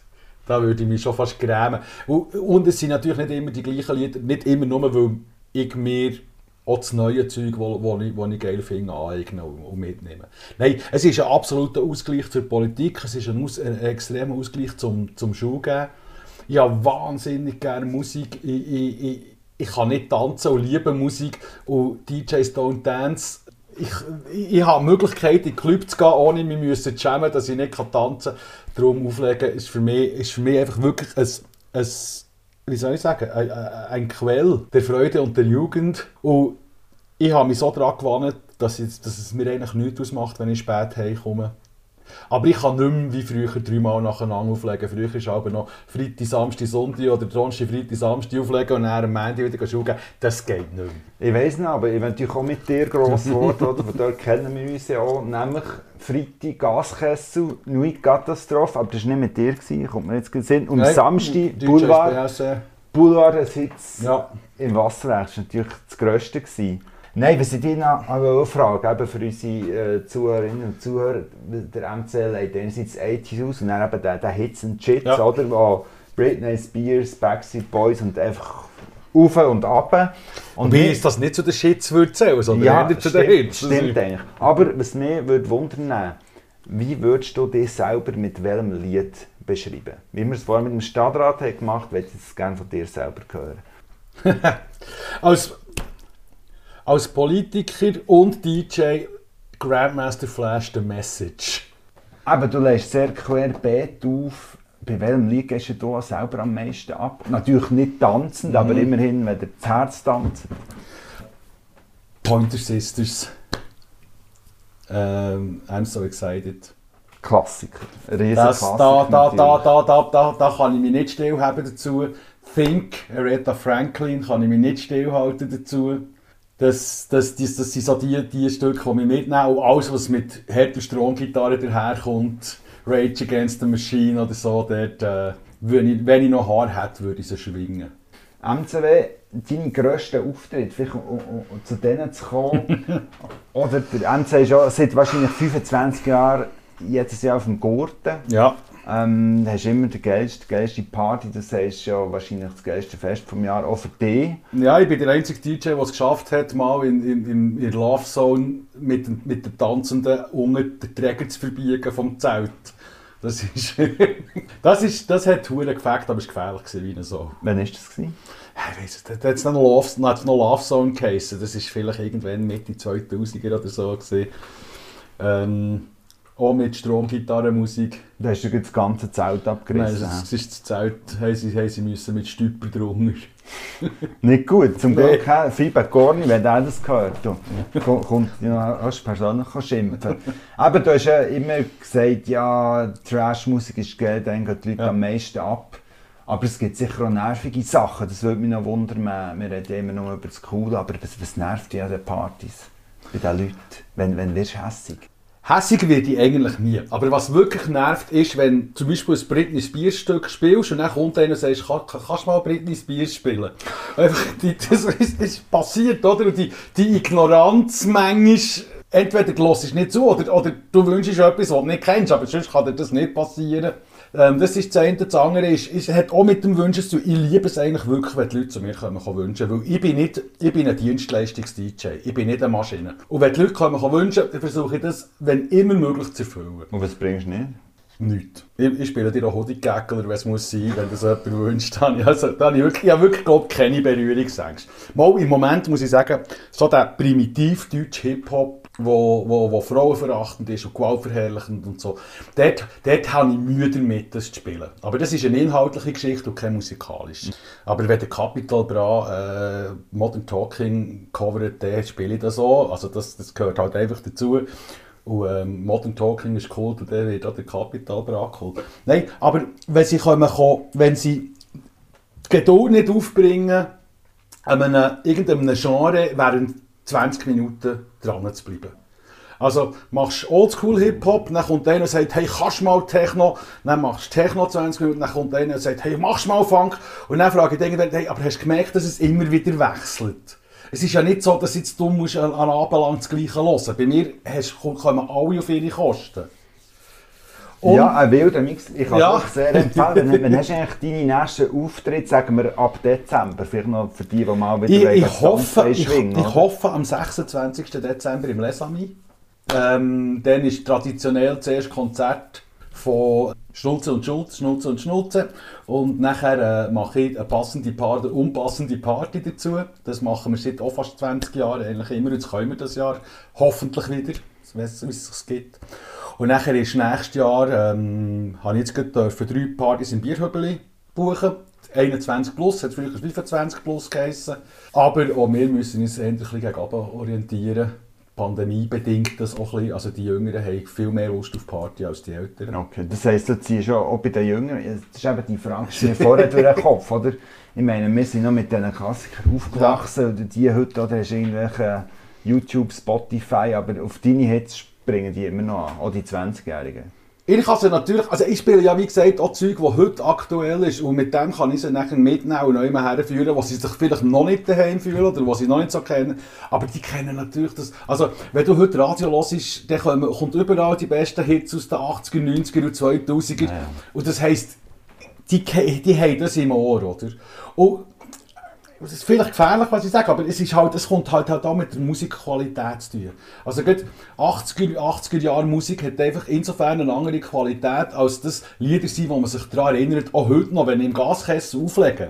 da würde ich mich schon fast grämen. Und, und es sind natürlich nicht immer die gleichen Lieder, nicht immer nur, weil ich mir auch das neue Zeug, das ich, ich geil finde, aneignen und, mitnehmen. Nein, es ist ein absoluter Ausgleich zur Politik, es ist ein, Aus, ein extremer Ausgleich zum, zum Schulgeben. Ich habe wahnsinnig gerne Musik. Ich, ich, ich, ich kann nicht tanzen und liebe Musik und DJs don't dance. Ich, ich, habe die Möglichkeit, in den Club zu gehen, ohne mich zu schämen, dass ich nicht tanzen kann. Darum auflegen ist für mich, ist für mich einfach wirklich ein, ein wie soll ich sagen, ein, ein Quell der Freude und der Jugend. Und ich habe mich so daran gewohnt, dass, ich, dass es mir eigentlich nichts ausmacht, wenn ich spät heimkomme. Aber ich kann nicht mehr wie früher dreimal nacheinander auflegen. Früher ist aber noch Freitag, Samstag, Sonntag oder Donnerstag, Freitag, Samstag auflegen und dann am Montag wieder geben. Das geht nicht mehr. Ich weiss nicht, aber ich bin natürlich auch mit dir gross geworden. oder? Von dort kennen wir uns ja auch. Nämlich Freitag Gaskessel, Nuit Katastrophe. Aber das war nicht mit dir, gewesen, kommt mir jetzt gesehen. Und Nein, Samstag Boulevard, Boulevard Sitz ja. im Wasserrecht. Das war natürlich das Größte. Gewesen. Nein, was ich dich noch fragen eben für unsere äh, Zuhörerinnen und Zuhörer, der MCL legt einerseits 80s aus und dann eben der, der Hits and Chits, ja. oder, wo Britney Spears, Backstreet Boys und einfach auf und ab. Und wie ist das nicht zu den Shits würde zählen, sondern ja, eher zu den Hits? stimmt eigentlich. Aber was mich würde wundern, wie würdest du dich selber mit welchem Lied beschreiben? Wie wir es vorhin mit dem Stadtrat haben gemacht, würde ich es gerne von dir selber hören. Als als Politiker und DJ Grandmaster Flash The Message. Aber du lässt sehr querbeet auf. Bei welchem Lied gehst du selber am meisten ab? Natürlich nicht tanzend, mhm. aber immerhin, wenn du das Herz tanzt. Pointer Sisters. Ähm, I'm so excited. Klassiker. Das, da, da, da, da, da, da, da kann ich mich nicht stillhalten dazu. Think, Aretha Franklin, kann ich mich nicht stillhalten dazu. Das, das, das, das sind so die, die Stücke, die mich mitnehmen. Und alles, was mit härter Stromgitarre daherkommt, Rage Against the Machine oder so, dort, äh, wenn, ich, wenn ich noch Haar hätte, würde ich sie schwingen. MCW, deine grössten Auftritte, vielleicht um, um, um zu denen zu kommen. oder der MC ist ja seit wahrscheinlich 25 Jahren jedes Jahr auf dem Gurten. Ja. Ähm, du hast immer die geilste, geilste Party, das heißt ja wahrscheinlich das geilste Fest vom Jahr, auch für dich. Ja, ich bin der einzige DJ, der es geschafft hat, mal in, in, in, in Love Zone mit, mit den Tanzenden unter den Träger zu verbiegen vom Zelt. Das ist, das ist, das hat hure gefällt, aber es war gefährlich wie so. Wann war das? Gewesen? Ich weiss, da hat es noch Love, noch Love Zone geheißen. Das war vielleicht irgendwann Mitte 2000er oder so. Gewesen. Ähm, auch mit Stromgitarrenmusik. Da hast du das ganze Zelt abgerissen. Nein, das, ist das Zelt, haben sie, haben sie müssen mit Stüpper drunter. nicht gut, zum Glück nee. Feedback gar nicht, wenn er das gehört. Du kommt ja hast persönlich schimpfen. Aber du hast ja immer gesagt, ja, Trash-Musik ist geil, dann gehen die Leute ja. am meisten ab. Aber es gibt sicher auch nervige Sachen, das würde mich noch wundern. Wir reden immer nur über das Coole, aber was, was nervt dich an den Partys bei den Leuten, wenn, wenn wirst hässig? Hässig werde ich eigentlich nie. Aber was wirklich nervt, ist, wenn zum Beispiel ein Britney Spears Stück spielst und dann kommt einer und sagt, kann, kannst du mal Britney Spears spielen? Einfach, die, das, ist, ist passiert, oder? Und die, die Ignoranz manchmal entweder du hörst nicht zu oder, oder du wünschst etwas, was du nicht kennst, aber sonst kann dir das nicht passieren. Ähm, das ist das eine. Das andere ist, ist, hat auch mit dem Wünschen zu tun. Ich liebe es eigentlich wirklich, wenn die Leute zu mir kommen können wünschen. Weil ich bin nicht, ich bin ein Dienstleistungs-DJ. Ich bin nicht eine Maschine. Und wenn die Leute kommen können wünschen, dann versuche ich das, wenn immer möglich, zu erfüllen. Und was bringst du nicht? Nichts. Ich, ich spiele dir auch Hoodiggag oder was muss sein, wenn das jemand wünscht. Da habe ich, also, da habe ich wirklich, ich habe wirklich glaub, keine Berührungsängste. Mal im Moment muss ich sagen, so der primitiv deutsche Hip-Hop, wo, wo, wo frauenverachtend ist und gewaltverherrlichend und so, dort, dort habe ich Mühe damit, das zu spielen. Aber das ist eine inhaltliche Geschichte und keine musikalische. Aber wenn der Capital Bra äh, Modern Talking covert, spiele ich das auch. Also das, das gehört halt einfach dazu. Und ähm, Modern Talking ist cool, und der wird auch der Capital Bra cool. Nein, aber wenn sie kommen, wenn sie die Geduld nicht aufbringen, einem, irgendeinem Genre während 20 Minuten dran zu bleiben. Also machst Oldschool Hip-Hop, dann kommt einer und sagt, hey, kannst du mal Techno? Dann machst du Techno 20 Minuten, dann kommt einer und sagt, hey, machst du mal Funk? Und dann frage ich irgendwann, hey, aber hast du gemerkt, dass es immer wieder wechselt? Es ist ja nicht so, dass jetzt du musst an Abend lang das Gleiche hören. Bei mir kommen alle auf ihre Kosten. Und, ja, ein wilder Mix. Ich kann Ja. es sehr empfehlen. Wann- hast du eigentlich deine nächsten Auftritte, sagen wir ab Dezember? Vielleicht noch für die, die mal wieder Ich, ich, hoffe, ich, schwingen, ich oder? hoffe am 26. Dezember im Les Amis. Ähm, dann ist traditionell zuerst Konzert von Schnulze und Schulze, Schnulze und Schnulze. Und nachher äh, mache ich eine passende Party, eine unpassende Party dazu. Das machen wir seit auch fast 20 Jahren, eigentlich immer. Jetzt können wir das Jahr hoffentlich wieder, wie es wie es sich gibt. Und nachher ist nächstes Jahr, ähm, habe ich jetzt gerade dürfen drei Partys im Bierhöbeli buchen. 21 plus, hat früher 25 plus geheissen. Aber auch wir müssen uns endlich ein bisschen gegen orientieren. Pandemie bedingt das auch ein bisschen. Also die Jüngeren haben viel mehr Lust auf Party als die Älteren. Okay, das heisst, du ziehst auch, auch bei den Jüngeren, das ist eben die Frage, die mir vorher durch den Kopf, oder? Ich meine, wir sind noch mit diesen Klassikern aufgewachsen, oder die heute, oder hast irgendwelche YouTube, Spotify, aber auf deine Hits springen die immer noch an, auch die 20-Jährigen. Ich kann sie natürlich, also ich spiele ja wie gesagt auch Zeug, das heute aktuell ist und mit dem kann ich sie nachher mitnehmen und neu herführen, wo sie sich vielleicht noch nicht daheim fühlen oder wo sie noch nicht so kennen. Aber die kennen natürlich das. Also wenn du heute Radio hörst, dann kommen, kommt überall die besten Hits aus den 80er, 90er und 2000er. Ja, ja. Und das heisst, die, die haben das im Ohr, oder? Und es ist vielleicht gefährlich, was ich sage, aber es, ist halt, es kommt halt, halt auch mit der Musikqualität zu tun. Also gerade 80er, 80er Jahre Musik hat einfach insofern eine andere Qualität, als das Lieder sind, wo man sich daran erinnert, auch heute noch, wenn ich im Gaskessel auflegen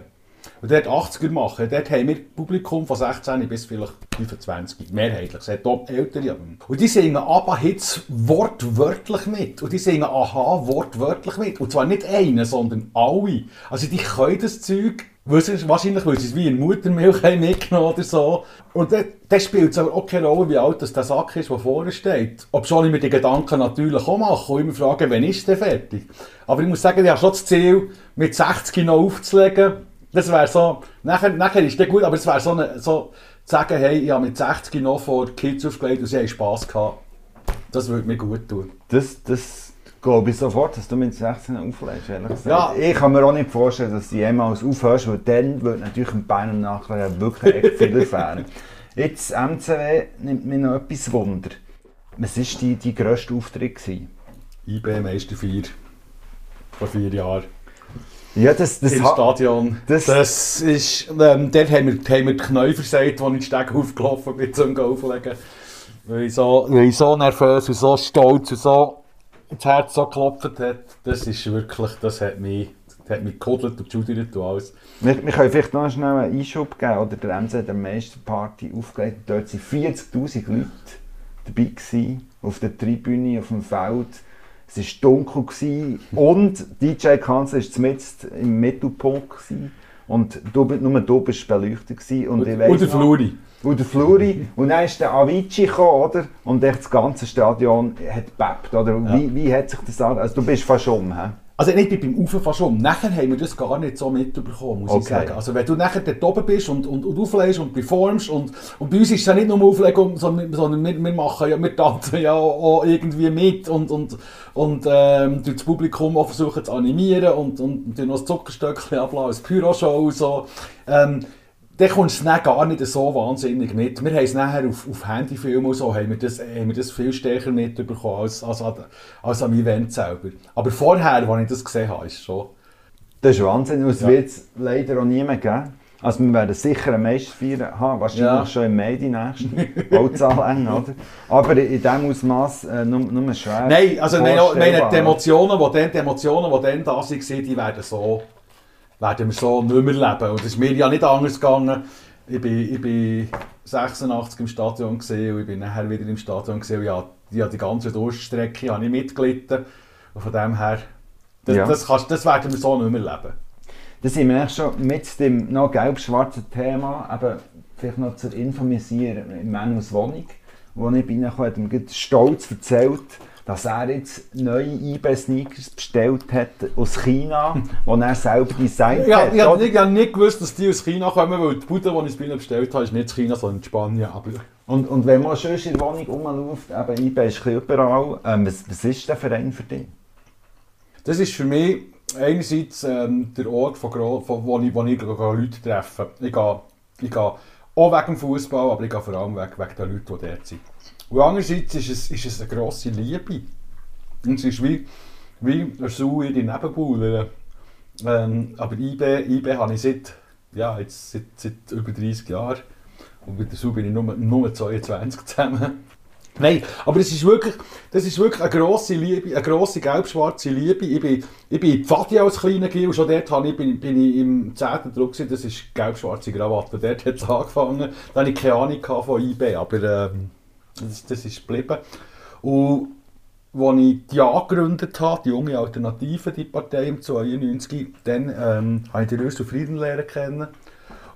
und dort 80er machen, dort haben wir Publikum von 16 bis vielleicht 25, mehrheitlich. Es hat auch ältere. Und die singen ABBA-Hits wortwörtlich mit. Und die singen AHA wortwörtlich mit. Und zwar nicht einen, sondern alle. Also die können das Zeug, wahrscheinlich weil sie es wie in Muttermilch haben mitgenommen oder so. Und dann spielt es aber auch keine Rolle, wie alt das der Sack ist, der vorne steht. Obwohl ich mir die Gedanken natürlich auch mache und immer frage, wann ist der fertig? Aber ich muss sagen, ich habe schon das Ziel, mit 60 noch aufzulegen. Das wäre so, nachher, nachher ist der gut, aber es wäre so, eine, so zu sagen, hey, ich habe mit 60 noch vor Kids aufgelegt und sie haben Spass gehabt. Das würde mir gut tun. Das, das glaube ich sofort, dass du mit 16 auflegst, ehrlich gesagt. Ja. Ich kann mir auch nicht vorstellen, dass du jemals aufhörst, weil dann wird natürlich im Bein und nachher wirklich echt viel erfahren. Jetzt, MCW nimmt mich noch etwas Wunder. Was war die, die grösste Auftritt? Gewesen? IB Meister 4. Vor vier Jahren. Ja, das, das Im Stadion. das- Das, ist, ähm, dort haben wir, haben wir die Knie versagt, als ich die Stege aufgelaufen bin, zum Auflegen. Weil ich, so, weil ich so nervös und so stolz und so das Herz so geklopft hat. Das ist wirklich, das hat mich, das hat mich gekuddelt und geschudert und alles. Wir, wir können vielleicht noch schnell einen Einschub geben. Oder der MC hat der Meisterparty aufgelegt. Dort waren 40'000 Leute dabei. Gewesen, auf der Tribüne, auf dem Feld. Es war dunkel. Gewesen, und DJ Kanzler war mitten im Mittelpunkt. Gewesen, und du, nur du bist beleuchtet. Gewesen, und, ich weiss Und der Fluri. Und der Fluri. Und dann ist der Avicii gekommen, oder? Und echt das ganze Stadion hat gebebt, oder? Und Wie, wie hat sich das an? Also du bist fast um, hä? Also nicht beim Ufer fast um. Nachher haben wir das gar nicht so mitbekommen, muss ich Okay. sagen. Also wenn du nachher dort oben bist und, und, und auflegst und performst und, und bei uns ist es ja nicht nur Auflegung, sondern, sondern wir, wir machen ja, wir tanzen ja auch irgendwie mit und, und, und ähm, das Publikum auch versuchen zu animieren und, und, und noch das Zuckerstöckchen ablassen, als Pyroshow so. Ähm, dann kommst du es gar nicht so wahnsinnig mit. Wir haben es nachher auf, auf Handyfilmen und so, haben wir das, haben wir das viel stärker mitbekommen als, als, an- als am Event selber. Aber vorher, als ich das gesehen habe, ist schon... Das ist Wahnsinn. Und es Ja. wird es leider auch niemand geben. Also wir werden sicher eine Meisterfeier haben, wahrscheinlich Ja. schon im Mai die nächste. Bauzahl eng, oder? Aber in diesem Ausmaß äh, nur, nur schwer Nein, also nein, meine, die Emotionen, die dann, die Emotionen, die dann da waren, die werden, so, werden wir so nicht mehr leben. Und es ist mir ja nicht anders gegangen. Ich bin, ich bin 86 im Stadion gesehen und ich bin nachher wieder im Stadion gesehen. Und ja, die, ganze Durststrecke habe ich mitgelitten. Und von dem her, das, Ja. das, kannst, das werden wir so nicht mehr leben. Da sind wir schon mit dem noch gelb-schwarzen Thema, eben vielleicht noch zur Info, wir sind in Manus Wohnung, wo ich bin, hat er mir stolz erzählt, dass er jetzt neue eBay-Sneakers bestellt hat aus China, die er selber designt Ja, hat. ich habe nicht, nicht gewusst, dass die aus China kommen, weil die Bude, die ich bei ihnen bestellt habe, ist nicht aus China, sondern in Spanien. Aber Und, und wenn man schon in der Wohnung rumläuft, eben eBay ist überall, ähm, was, was ist der Verein für dich? Das ist für mich einerseits ähm, der Ort, von, von, wo, ich, wo ich Leute treffe. Ich gehe, ich gehe auch wegen dem Fußball, aber ich gehe vor allem wegen, wegen den Leuten, die dort sind. Und andererseits ist es, ist es eine grosse Liebe. Und es ist wie, wie eine Sau in die Nebenbuhler. Ähm, aber IB, IB habe ich seit, ja, jetzt, seit, seit über 30 Jahren. Und mit der Sau bin ich nur, nur 22 zusammen. Nein, aber es ist wirklich, das ist wirklich eine grosse Liebe, eine grosse gelb-schwarze Liebe. Ich bin, ich bin in Pfadi als kleiner Gil, schon dort habe ich, bin, bin ich im 10. Druck das ist gelb-schwarze Krawatte. Dort hat es angefangen, da hatte ich keine Ahnung von IB, aber ähm, das, das ist geblieben. Und als ich die angegründet habe, die junge Alternative, die Partei im 92, dann ähm, habe ich die Röstel Frieden lernen kennen.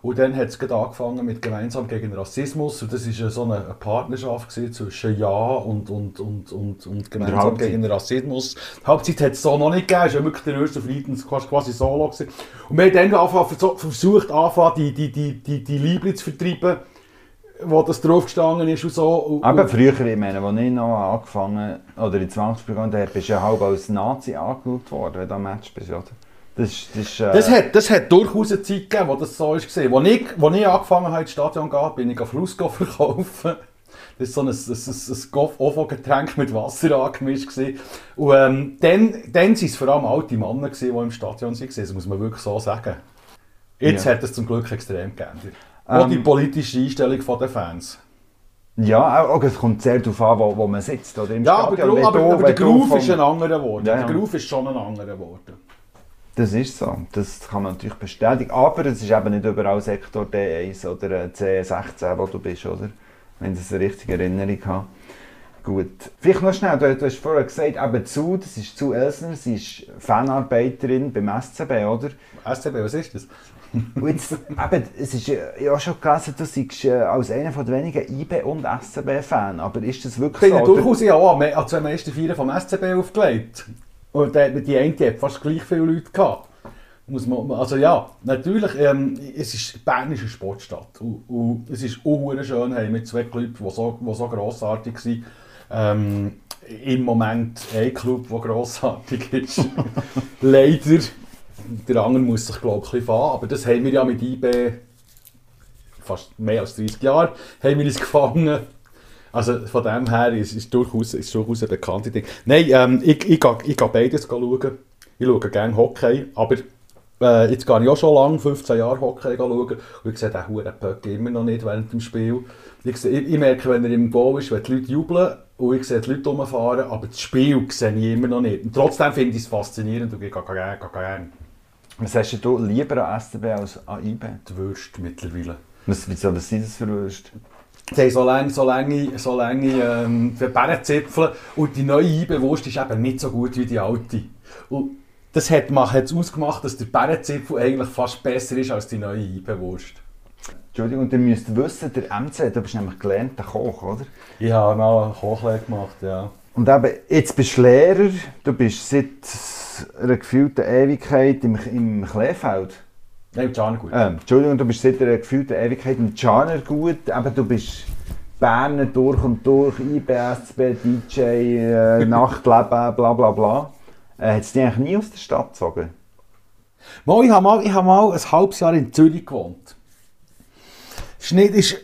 Und dann hat es angefangen mit Gemeinsam gegen Rassismus. Und das war so eine Partnerschaft zwischen Ja und, und, und, und, und Gemeinsam gegen Rassismus. Die Halbzeit hat es so noch nicht gegeben. Es war wirklich der Röstel Frieden quasi, solo. Gewesen. Und wir haben dann angefangen, versucht, anfangen, die, die, die, die, die Liebe zu vertreiben, wo das drauf gestanden ist und so. Und, Aber früher, ich meine, als ich noch angefangen oder in 20 begonnen habe, bist du ja halb als Nazi angeschaut worden, wenn du am Match bist, oder? Das, das, äh, Das hat, das hat durchaus eine Zeit gegeben, wo das so war. Als ich, als ich angefangen habe, ins Stadion zu gehen, bin ich Flusco verkaufen. Das war so ein, ein, ein, ein Ovo-Getränk mit Wasser angemischt. Gewesen. Und ähm, dann, dann waren es vor allem alte Männer, gewesen, die im Stadion waren. Das muss man wirklich so sagen. Jetzt Ja. hat es zum Glück extrem geändert. Auch Ähm, die politische Einstellung der Fans. Ja, auch, es kommt sehr darauf an, wo, wo man sitzt. Oder im Ja, aber, Stadion. Wenn aber, du- aber der Groove vom- ist ein anderer geworden. Ja, ja. Der Groove ist schon ein anderer geworden. Das ist so, das kann man natürlich bestätigen. Aber es ist eben nicht überall Sektor D1 oder äh, C16, wo du bist, oder? Wenn ich das eine richtige Erinnerung habe. Gut. Vielleicht noch schnell, du, du hast vorher gesagt, eben zu, das ist zu Elsner, sie ist Fanarbeiterin beim SCB, oder? SCB, was ist das? Und jetzt, eben, es ist, ich habe schon gelesen, du seist äh, als einer von den wenigen IB- und SCB-Fan, aber ist das Ich wirklich bin ja so? oder? durchaus ja auch an an zwei Meisterfeiern vom SCB aufgelegt. Und äh, die eine hat fast gleich viele Leute gehabt. Muss man, also ja, natürlich, ähm, es ist, Bern ist eine Sportstadt. Und, und es ist auch schön, haben wir zwei Clubs, die so, die so grossartig waren. Ähm, Im Moment ein Club, der grossartig ist. Leider. Der andere muss sich, glaube ich, ein fahren. Aber das haben wir ja mit IB fast mehr als 30 Jahren haben wir uns gefangen. Also von dem her ist es durchaus, ist durchaus ein bekanntes Ding. Nein, ähm, ich, ich, gehe, ich gehe beides schauen. Ich schaue gerne Hockey, aber äh, jetzt gehe ich auch schon lange, 15 Jahre Hockey schauen. Und ich sehe den Huren Pöck immer noch nicht während dem Spiel. Ich, sehe, ich, ich merke, wenn er im Goal ist, wenn die Leute jubeln und ich sehe die Leute rumfahren, aber das Spiel sehe ich immer noch nicht. Und trotzdem finde ich es faszinierend und ich gehe gerne. Was hast du lieber an SCB als an IB? Die Würste mittlerweile. Was, wieso was sind das für Würste? Sie haben so lange, so lange, so lange ähm, Bärenzipfel und die neue Eibewurst ist eben nicht so gut wie die alte. Und das hat es ausgemacht, dass der Bärenzipfel eigentlich fast besser ist als die neue Eibewurst. Entschuldigung, ihr müsst wissen, der MC, du bist nämlich gelernter Koch, oder? Ich habe eine Kochlehre gemacht, ja. Und eben, jetzt bist du Lehrer, du bist seit einer gefühlten Ewigkeit im, im Kleefeld. Nein, Can gut. Ähm, Entschuldigung, du bist seit einer gefühlten Ewigkeit im Tschanergut. Eben, du bist Berner durch und durch, IBSB, DJ, äh, Nachtleben, bla bla bla. Äh, Hat es dich eigentlich nie aus der Stadt gezogen? Mal, ich habe mal, ich habe mal ein halbes Jahr in Zürich gewohnt. Ist, äh,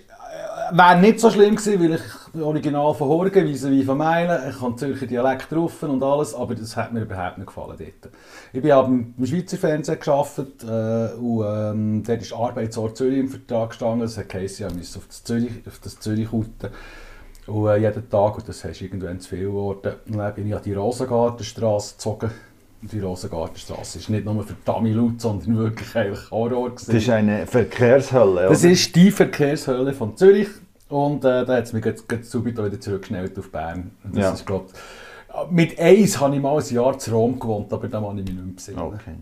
wäre nicht so schlimm gewesen, weil ich original von Horgen, wie von Meilen, ich habe Zürcher Dialekt drauf und alles, aber das hat mir überhaupt nicht gefallen dort. Ich habe im Schweizer Fernsehen gearbeitet äh, und ähm, dort ist Arbeitsort Zürich im Vertrag gestanden, das heisst, ich musste auf das Zürich, auf das Zürich routen. Und äh, jeden Tag, und das ist irgendwann zu viel geworden, dann bin ich an die Rosengartenstraße gezogen die Rosengartenstraße ist nicht nur für Dummy laut, sondern wirklich eigentlich Horror. Gewesen. Das ist eine Verkehrshölle, oder? Das ist die Verkehrshölle von Zürich. Und äh, da hat es mich jetzt wieder zurückgeschnellt auf Bern. das ja. ist, glaub, mit eins habe ich mal ein Jahr zu Rom gewohnt, aber da habe ich mich nicht mehr besinnen. Okay.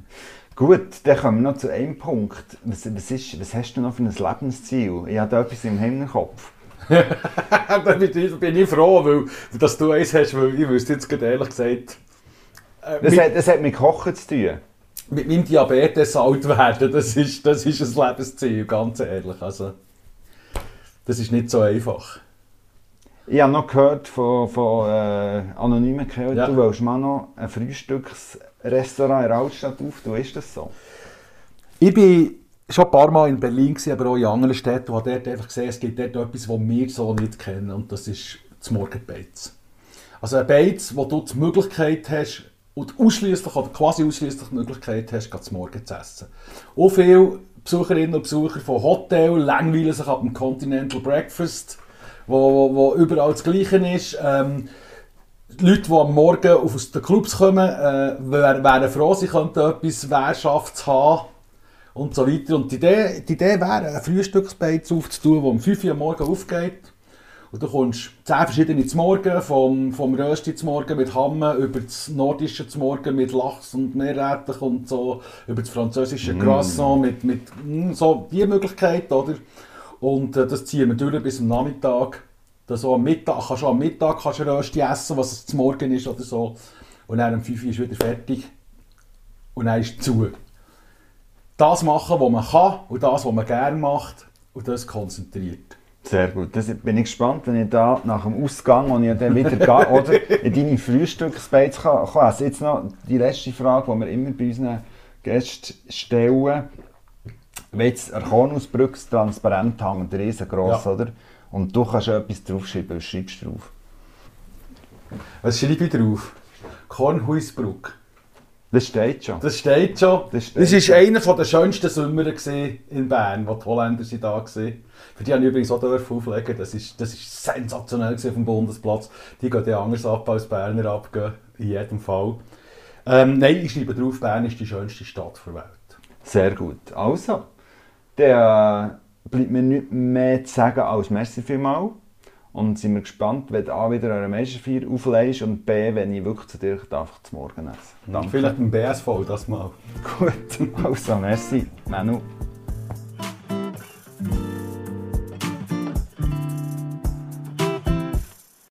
Gut, dann kommen wir noch zu einem Punkt. Was, was, ist, was hast du noch für ein Lebensziel? Ich habe da etwas im Hinterkopf. da bin ich froh, weil, dass du eins hast, weil ich wüsste jetzt ehrlich gesagt, äh, das, mit, hat, das hat mit Kochen zu tun. Mit meinem Diabetes alt werden, das ist, das ist ein Lebensziel, ganz ehrlich. Also, das ist nicht so einfach. Ich habe noch gehört von, von äh, anonymen Quellen, ja. du willst mal noch ein Frühstücksrestaurant in der Altstadt auftun. Ist das so? Ich bin schon ein paar Mal in Berlin, gewesen, aber auch in anderen Städten, und habe dort einfach gesehen, es gibt dort etwas, das wir so nicht kennen, und das ist das Morgenbeiz. Also ein Beiz, wo du die Möglichkeit hast, und ausschließlich oder quasi ausschließlich die Möglichkeit hast, zu Morgen zu essen. Auch viele Besucherinnen und Besucher von Hotel langweilen sich ab dem Continental Breakfast, wo, wo überall das Gleiche ist. Ähm, die Leute, die am Morgen aus den Clubs kommen, äh, wären froh, sie könnten etwas Wehrschafts haben und so weiter. Und die Idee, die Idee wäre, ein Frühstücksbeiz aufzutun, das um 5 Uhr am Morgen aufgeht und du kommst zehn verschiedene zum Morgen, vom, vom Rösti zum Morgen mit Hamme, über das Nordische zum Morgen mit Lachs und Meerrettich und so, über das französische mm. Croissant mit, mit mm, so die Möglichkeit, oder? Und äh, das ziehen wir durch bis am Nachmittag. Das so am Mittag, kannst du am Mittag kannst du Rösti essen, was es zum Morgen ist oder so. Und dann um 5 Uhr ist wieder fertig. Und dann ist es zu. Das machen, was man kann und das, was man gerne macht und das konzentriert. Sehr gut. Das bin ich gespannt, wenn ich da nach dem Ausgang, und ich dann wieder gehe, oder in deine Frühstücksbeiz kann, kann also Jetzt noch die letzte Frage, die wir immer bei unseren Gästen stellen. Wenn jetzt ein Kornusbrücke transparent hängt, riesengroß, ja. oder? Und du kannst etwas draufschreiben, was schreibst du drauf? Was schreibe ich drauf? Kornhuisbrücke. Das steht schon. Das steht schon. Das, steht das ist schon. einer der schönsten Sommer in Bern, wo die Holländer sind da waren. Für die haben übrigens auch auflegen das ist, das ist sensationell auf dem Bundesplatz. Die gehen ja anders ab als Berner abgehen, in jedem Fall. Ähm, nein, ich schreibe drauf, Bern ist die schönste Stadt der Welt. Sehr gut. Also, dann bleibt mir nichts mehr zu sagen als merci vielmals. Und sind wir gespannt, wenn du A wieder eine Menschenfeier auflegst und B, wenn ich wirklich zu dir darf, zu Morgen essen. Danke. Vielleicht ein BSV das mal. Gut, also merci. Manu.